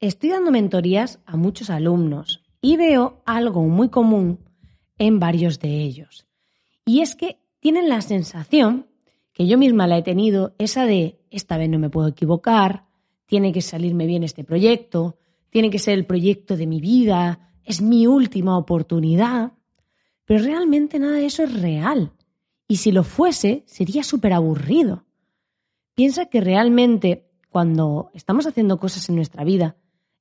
Estoy dando mentorías a muchos alumnos y veo algo muy común en varios de ellos. Y es que tienen la sensación, que yo misma la he tenido, esa de esta vez no me puedo equivocar, tiene que salirme bien este proyecto, tiene que ser el proyecto de mi vida, es mi última oportunidad. Pero realmente nada de eso es real. Y si lo fuese, sería súper aburrido. Piensa que realmente cuando estamos haciendo cosas en nuestra vida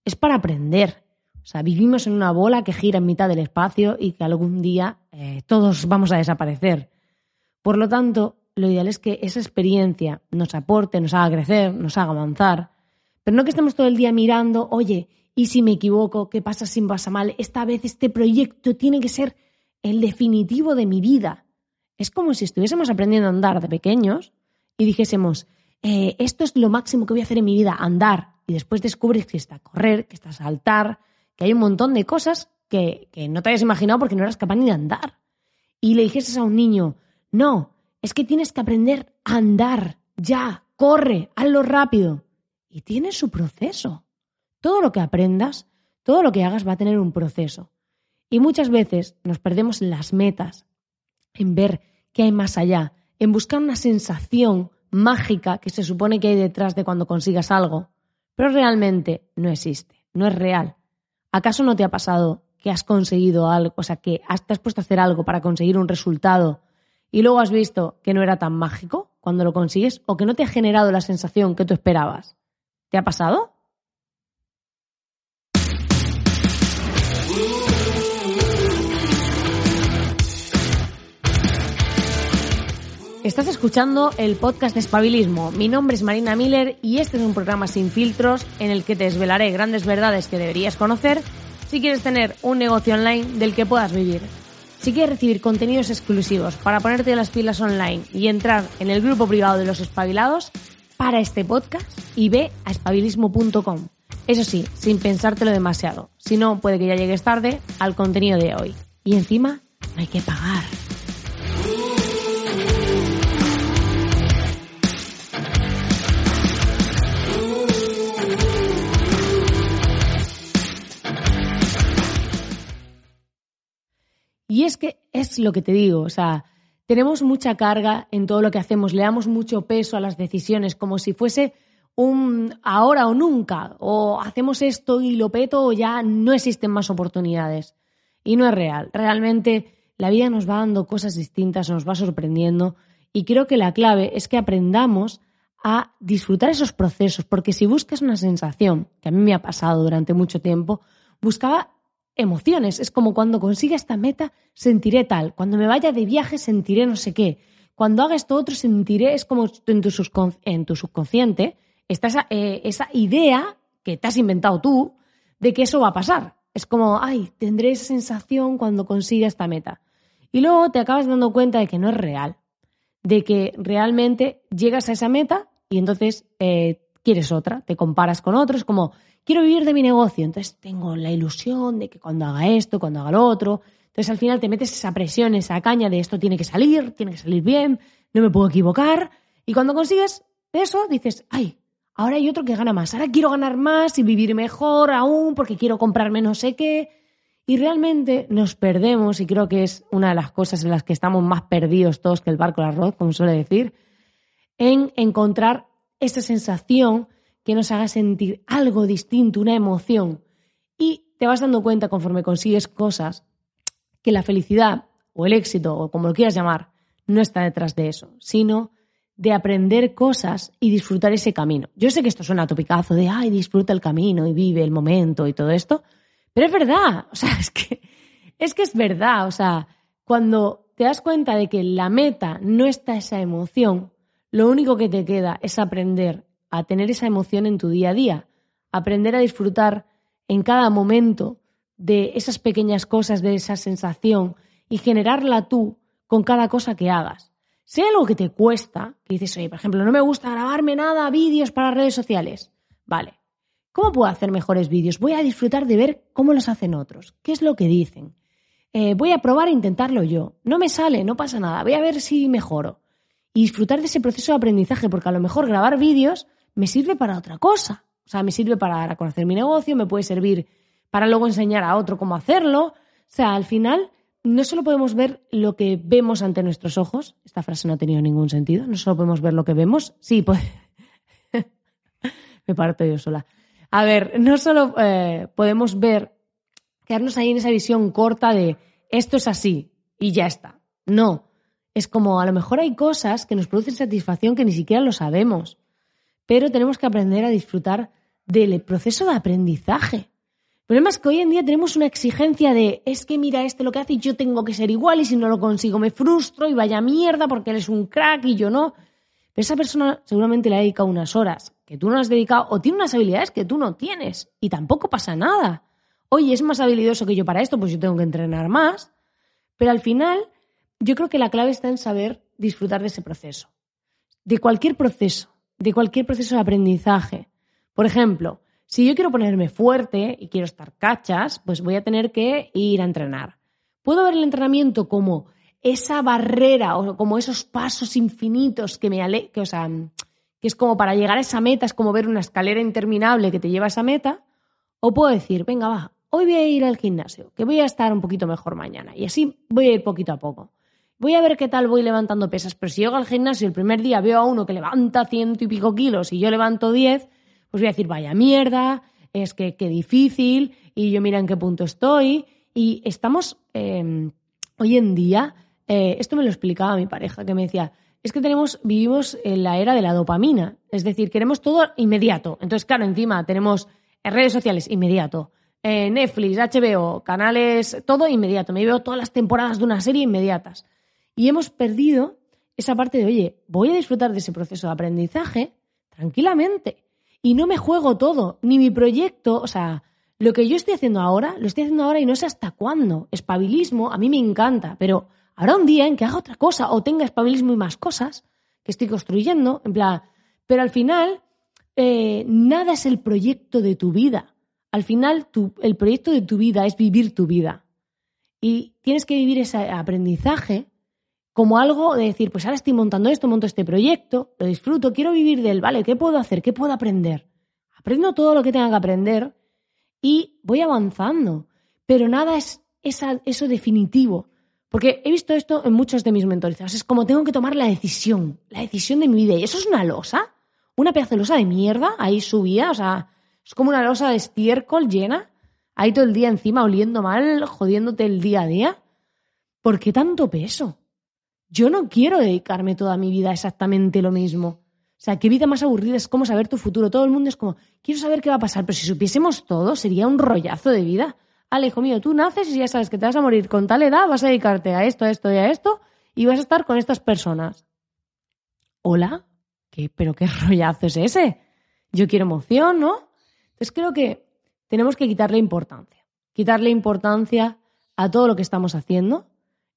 es para aprender. O sea, vivimos en una bola que gira en mitad del espacio y que algún día eh, todos vamos a desaparecer. Por lo tanto, lo ideal es que esa experiencia nos aporte, nos haga crecer, nos haga avanzar, pero no que estemos todo el día mirando, oye, ¿y si me equivoco? ¿Qué pasa si me pasa mal? Esta vez este proyecto tiene que ser el definitivo de mi vida. Es como si estuviésemos aprendiendo a andar de pequeños y dijésemos, eh, esto es lo máximo que voy a hacer en mi vida, andar. Y después descubres que está correr, que está saltar, que hay un montón de cosas que, que no te habías imaginado porque no eras capaz ni de andar. Y le dijeses a un niño, no, es que tienes que aprender a andar, ya, corre, hazlo rápido. Y tiene su proceso. Todo lo que aprendas, todo lo que hagas va a tener un proceso. Y muchas veces nos perdemos en las metas, en ver qué hay más allá, en buscar una sensación mágica que se supone que hay detrás de cuando consigas algo, pero realmente no existe, no es real. ¿Acaso no te ha pasado que has conseguido algo, o sea, que te has puesto a hacer algo para conseguir un resultado y luego has visto que no era tan mágico cuando lo consigues o que no te ha generado la sensación que tú esperabas? ¿Te ha pasado? Estás escuchando el podcast de Espabilismo. Mi nombre es Marina Miller y este es un programa sin filtros en el que te desvelaré grandes verdades que deberías conocer si quieres tener un negocio online del que puedas vivir. Si quieres recibir contenidos exclusivos para ponerte las pilas online y entrar en el grupo privado de los espabilados, para este podcast y ve a espabilismo.com. Eso sí, sin pensártelo demasiado. Si no, puede que ya llegues tarde al contenido de hoy. Y encima, no hay que pagar. Y es que es lo que te digo, o sea, tenemos mucha carga en todo lo que hacemos, le damos mucho peso a las decisiones, como si fuese un ahora o nunca, o hacemos esto y lo peto o ya no existen más oportunidades. Y no es real. Realmente la vida nos va dando cosas distintas, nos va sorprendiendo y creo que la clave es que aprendamos a disfrutar esos procesos, porque si buscas una sensación, que a mí me ha pasado durante mucho tiempo, buscaba emociones. Es como cuando consiga esta meta, sentiré tal. Cuando me vaya de viaje, sentiré no sé qué. Cuando haga esto otro, sentiré, es como en tu, en tu subconsciente, está esa, eh, esa idea que te has inventado tú de que eso va a pasar. Es como, ay, tendré esa sensación cuando consiga esta meta. Y luego te acabas dando cuenta de que no es real, de que realmente llegas a esa meta y entonces eh, quieres otra, te comparas con otros, como quiero vivir de mi negocio, entonces tengo la ilusión de que cuando haga esto, cuando haga lo otro, entonces al final te metes esa presión, esa caña de esto tiene que salir, tiene que salir bien, no me puedo equivocar, y cuando consigues eso dices, ay, ahora hay otro que gana más, ahora quiero ganar más y vivir mejor aún porque quiero comprarme no sé qué, y realmente nos perdemos, y creo que es una de las cosas en las que estamos más perdidos todos que el barco del arroz, como suele decir, en encontrar esa sensación que nos haga sentir algo distinto, una emoción. Y te vas dando cuenta conforme consigues cosas que la felicidad o el éxito o como lo quieras llamar no está detrás de eso, sino de aprender cosas y disfrutar ese camino. Yo sé que esto suena a topicazo de, ay, disfruta el camino y vive el momento y todo esto, pero es verdad, o sea, es que es, que es verdad, o sea, cuando te das cuenta de que la meta no está esa emoción, lo único que te queda es aprender a tener esa emoción en tu día a día, aprender a disfrutar en cada momento de esas pequeñas cosas, de esa sensación y generarla tú con cada cosa que hagas. Sea algo que te cuesta, que dices, oye, por ejemplo, no me gusta grabarme nada, vídeos para redes sociales. Vale. ¿Cómo puedo hacer mejores vídeos? Voy a disfrutar de ver cómo los hacen otros, qué es lo que dicen. Eh, voy a probar a intentarlo yo. No me sale, no pasa nada, voy a ver si mejoro. Y disfrutar de ese proceso de aprendizaje, porque a lo mejor grabar vídeos me sirve para otra cosa. O sea, me sirve para conocer mi negocio, me puede servir para luego enseñar a otro cómo hacerlo. O sea, al final no solo podemos ver lo que vemos ante nuestros ojos, esta frase no ha tenido ningún sentido, no solo podemos ver lo que vemos, sí, pues me parto yo sola. A ver, no solo eh, podemos ver, quedarnos ahí en esa visión corta de esto es así y ya está. No, es como a lo mejor hay cosas que nos producen satisfacción que ni siquiera lo sabemos, pero tenemos que aprender a disfrutar del proceso de aprendizaje. El problema es que hoy en día tenemos una exigencia de es que mira este lo que hace y yo tengo que ser igual y si no lo consigo me frustro y vaya mierda porque él es un crack y yo no. Pero esa persona seguramente le ha dedicado unas horas que tú no has dedicado o tiene unas habilidades que tú no tienes y tampoco pasa nada. Oye, es más habilidoso que yo para esto, pues yo tengo que entrenar más. Pero al final yo creo que la clave está en saber disfrutar de ese proceso, de cualquier proceso, de cualquier proceso de aprendizaje. Por ejemplo, si yo quiero ponerme fuerte y quiero estar cachas, pues voy a tener que ir a entrenar. Puedo ver el entrenamiento como esa barrera o como esos pasos infinitos que me ale que, o sea, que es como para llegar a esa meta, es como ver una escalera interminable que te lleva a esa meta, o puedo decir, venga, va, hoy voy a ir al gimnasio, que voy a estar un poquito mejor mañana, y así voy a ir poquito a poco voy a ver qué tal voy levantando pesas, pero si llego al gimnasio el primer día veo a uno que levanta ciento y pico kilos y yo levanto diez, pues voy a decir, vaya mierda, es que qué difícil, y yo mira en qué punto estoy. Y estamos, em, hoy en día, eh, esto me lo explicaba mi pareja, que me decía, es que tenemos, vivimos en la era de la dopamina, es decir, queremos todo inmediato. Entonces, claro, encima tenemos redes sociales inmediato, eh, Netflix, HBO, canales, todo inmediato. Me veo todas las temporadas de una serie inmediatas. Y hemos perdido esa parte de, oye, voy a disfrutar de ese proceso de aprendizaje tranquilamente. Y no me juego todo, ni mi proyecto, o sea, lo que yo estoy haciendo ahora, lo estoy haciendo ahora y no sé hasta cuándo. Espabilismo, a mí me encanta, pero habrá un día en que haga otra cosa o tenga espabilismo y más cosas que estoy construyendo, en plan, pero al final, eh, nada es el proyecto de tu vida. Al final, el proyecto de tu vida es vivir tu vida. Y tienes que vivir ese aprendizaje como algo de decir, pues ahora estoy montando esto, monto este proyecto, lo disfruto, quiero vivir del, vale, ¿qué puedo hacer? ¿Qué puedo aprender? Aprendo todo lo que tenga que aprender y voy avanzando. Pero nada es eso definitivo. Porque he visto esto en muchos de mis mentorizados. Es como tengo que tomar la decisión, la decisión de mi vida. Y eso es una losa, una pedazo de losa de mierda ahí subida. O sea, es como una losa de estiércol llena, ahí todo el día encima oliendo mal, jodiéndote el día a día. ¿Por qué tanto peso? Yo no quiero dedicarme toda mi vida a exactamente lo mismo. O sea, qué vida más aburrida es como saber tu futuro. Todo el mundo es como, quiero saber qué va a pasar, pero si supiésemos todo, sería un rollazo de vida. Ale, hijo mío, tú naces y ya sabes que te vas a morir con tal edad, vas a dedicarte a esto, a esto y a esto, y vas a estar con estas personas. ¿Hola? ¿Qué? ¿Pero qué rollazo es ese? Yo quiero emoción, ¿no? Entonces creo que tenemos que quitarle importancia. Quitarle importancia a todo lo que estamos haciendo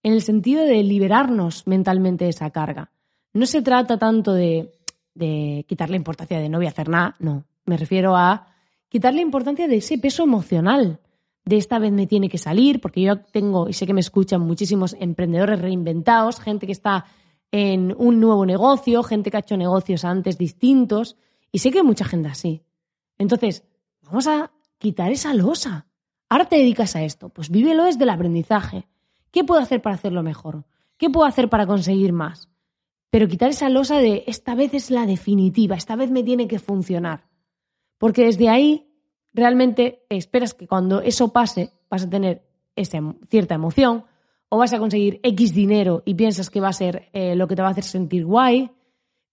en el sentido de liberarnos mentalmente de esa carga. No se trata tanto de, de quitarle importancia de no voy a hacer nada, no. Me refiero a quitarle importancia de ese peso emocional, de esta vez me tiene que salir, porque yo tengo, y sé que me escuchan muchísimos emprendedores reinventados, gente que está en un nuevo negocio, gente que ha hecho negocios antes distintos, y sé que hay mucha gente así. Entonces, vamos a quitar esa losa. Ahora te dedicas a esto, pues vívelo desde el aprendizaje. ¿Qué puedo hacer para hacerlo mejor? ¿Qué puedo hacer para conseguir más? Pero quitar esa losa de esta vez es la definitiva, esta vez me tiene que funcionar. Porque desde ahí realmente esperas que cuando eso pase vas a tener esa cierta emoción o vas a conseguir X dinero y piensas que va a ser eh, lo que te va a hacer sentir guay,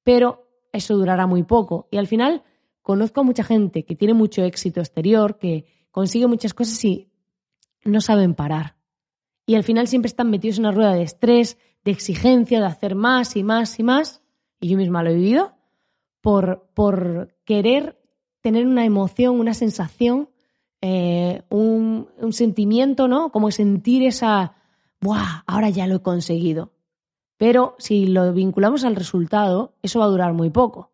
pero eso durará muy poco. Y al final conozco a mucha gente que tiene mucho éxito exterior, que consigue muchas cosas y no saben parar y al final siempre están metidos en una rueda de estrés, de exigencia, de hacer más y más y más, y yo misma lo he vivido, por, por querer tener una emoción, una sensación, eh, un, un, sentimiento, ¿no? Como sentir esa, ¡buah! Ahora ya lo he conseguido. Pero si lo vinculamos al resultado, eso va a durar muy poco.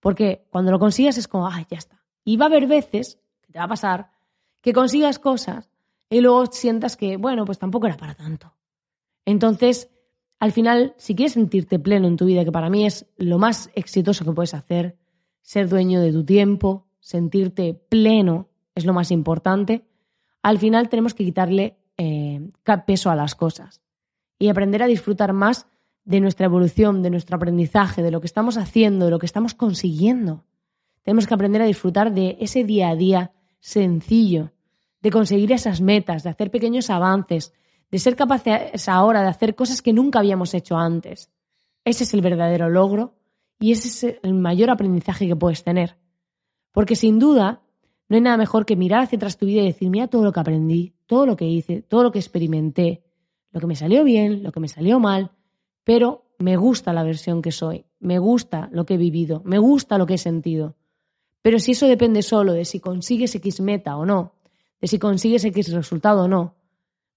Porque cuando lo consigas es como, ¡ay, ya está! Y va a haber veces, que te va a pasar, que consigas cosas y luego sientas que, bueno, pues tampoco era para tanto. Entonces, al final, si quieres sentirte pleno en tu vida, que para mí es lo más exitoso que puedes hacer, ser dueño de tu tiempo, sentirte pleno es lo más importante, al final tenemos que quitarle eh, peso a las cosas y aprender a disfrutar más de nuestra evolución, de nuestro aprendizaje, de lo que estamos haciendo, de lo que estamos consiguiendo. Tenemos que aprender a disfrutar de ese día a día sencillo, de conseguir esas metas, de hacer pequeños avances, de ser capaces ahora de hacer cosas que nunca habíamos hecho antes. Ese es el verdadero logro y ese es el mayor aprendizaje que puedes tener. Porque sin duda, no hay nada mejor que mirar hacia atrás tu vida y decir, mira todo lo que aprendí, todo lo que hice, todo lo que experimenté, lo que me salió bien, lo que me salió mal, pero me gusta la versión que soy, me gusta lo que he vivido, me gusta lo que he sentido. Pero si eso depende solo de si consigues X meta o no, de si consigues X resultado o no,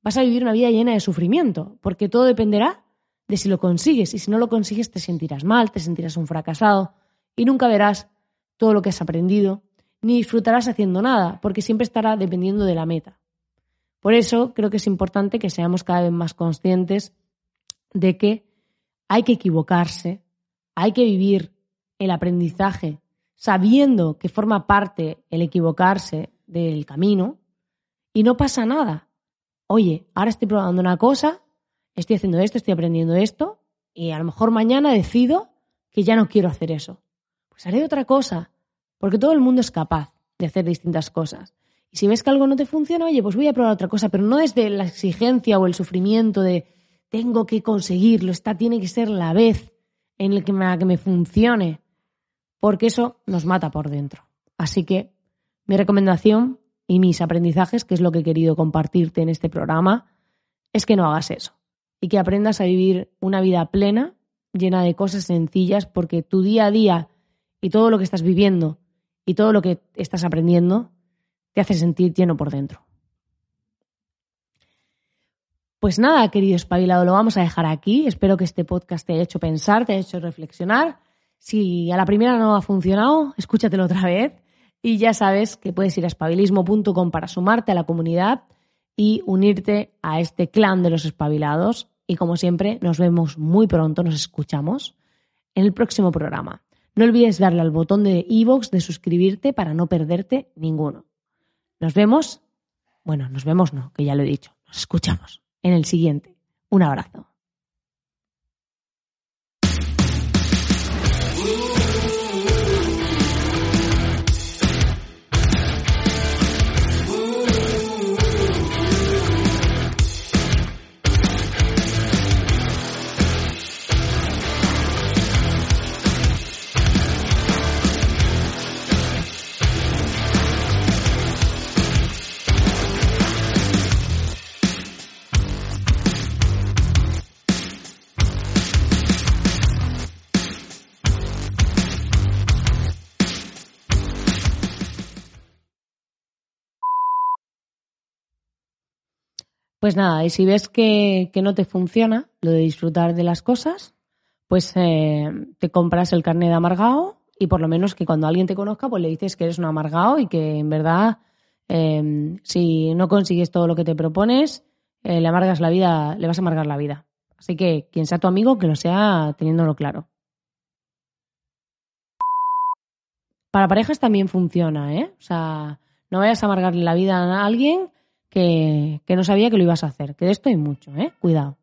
vas a vivir una vida llena de sufrimiento, porque todo dependerá de si lo consigues y si no lo consigues te sentirás mal, te sentirás un fracasado y nunca verás todo lo que has aprendido, ni disfrutarás haciendo nada, porque siempre estará dependiendo de la meta. Por eso creo que es importante que seamos cada vez más conscientes de que hay que equivocarse, hay que vivir el aprendizaje sabiendo que forma parte el equivocarse del camino y no pasa nada. Oye, ahora estoy probando una cosa, estoy haciendo esto, estoy aprendiendo esto y a lo mejor mañana decido que ya no quiero hacer eso. Pues haré otra cosa, porque todo el mundo es capaz de hacer distintas cosas. Y si ves que algo no te funciona, oye, pues voy a probar otra cosa, pero no desde la exigencia o el sufrimiento de tengo que conseguirlo, esta tiene que ser la vez en la que me, que me funcione, porque eso nos mata por dentro. Así que mi recomendación y mis aprendizajes, que es lo que he querido compartirte en este programa, es que no hagas eso y que aprendas a vivir una vida plena, llena de cosas sencillas, porque tu día a día y todo lo que estás viviendo y todo lo que estás aprendiendo te hace sentir lleno por dentro. Pues nada, querido espabilado, lo vamos a dejar aquí. Espero que este podcast te haya hecho pensar, te haya hecho reflexionar. Si a la primera no ha funcionado, escúchatelo otra vez. Y ya sabes que puedes ir a espabilismo.com para sumarte a la comunidad y unirte a este clan de los espabilados. Y como siempre, nos vemos muy pronto, nos escuchamos en el próximo programa. No olvides darle al botón de iVoox de suscribirte para no perderte ninguno. Nos vemos, bueno, nos vemos no, que ya lo he dicho, nos escuchamos en el siguiente. Un abrazo. Pues nada, y si ves que, no te funciona lo de disfrutar de las cosas, pues eh, te compras el carnet de amargado y por lo menos que cuando alguien te conozca, pues le dices que eres un amargado y que en verdad, em, si no consigues todo lo que te propones, eh, le amargas la vida, le vas a amargar la vida. Así que quien sea tu amigo, que lo sea teniéndolo claro. Para parejas también funciona, ¿eh? O sea, no vayas a amargarle la vida a alguien que, no sabía que lo ibas a hacer. Que de esto hay mucho, ¿eh? Cuidado.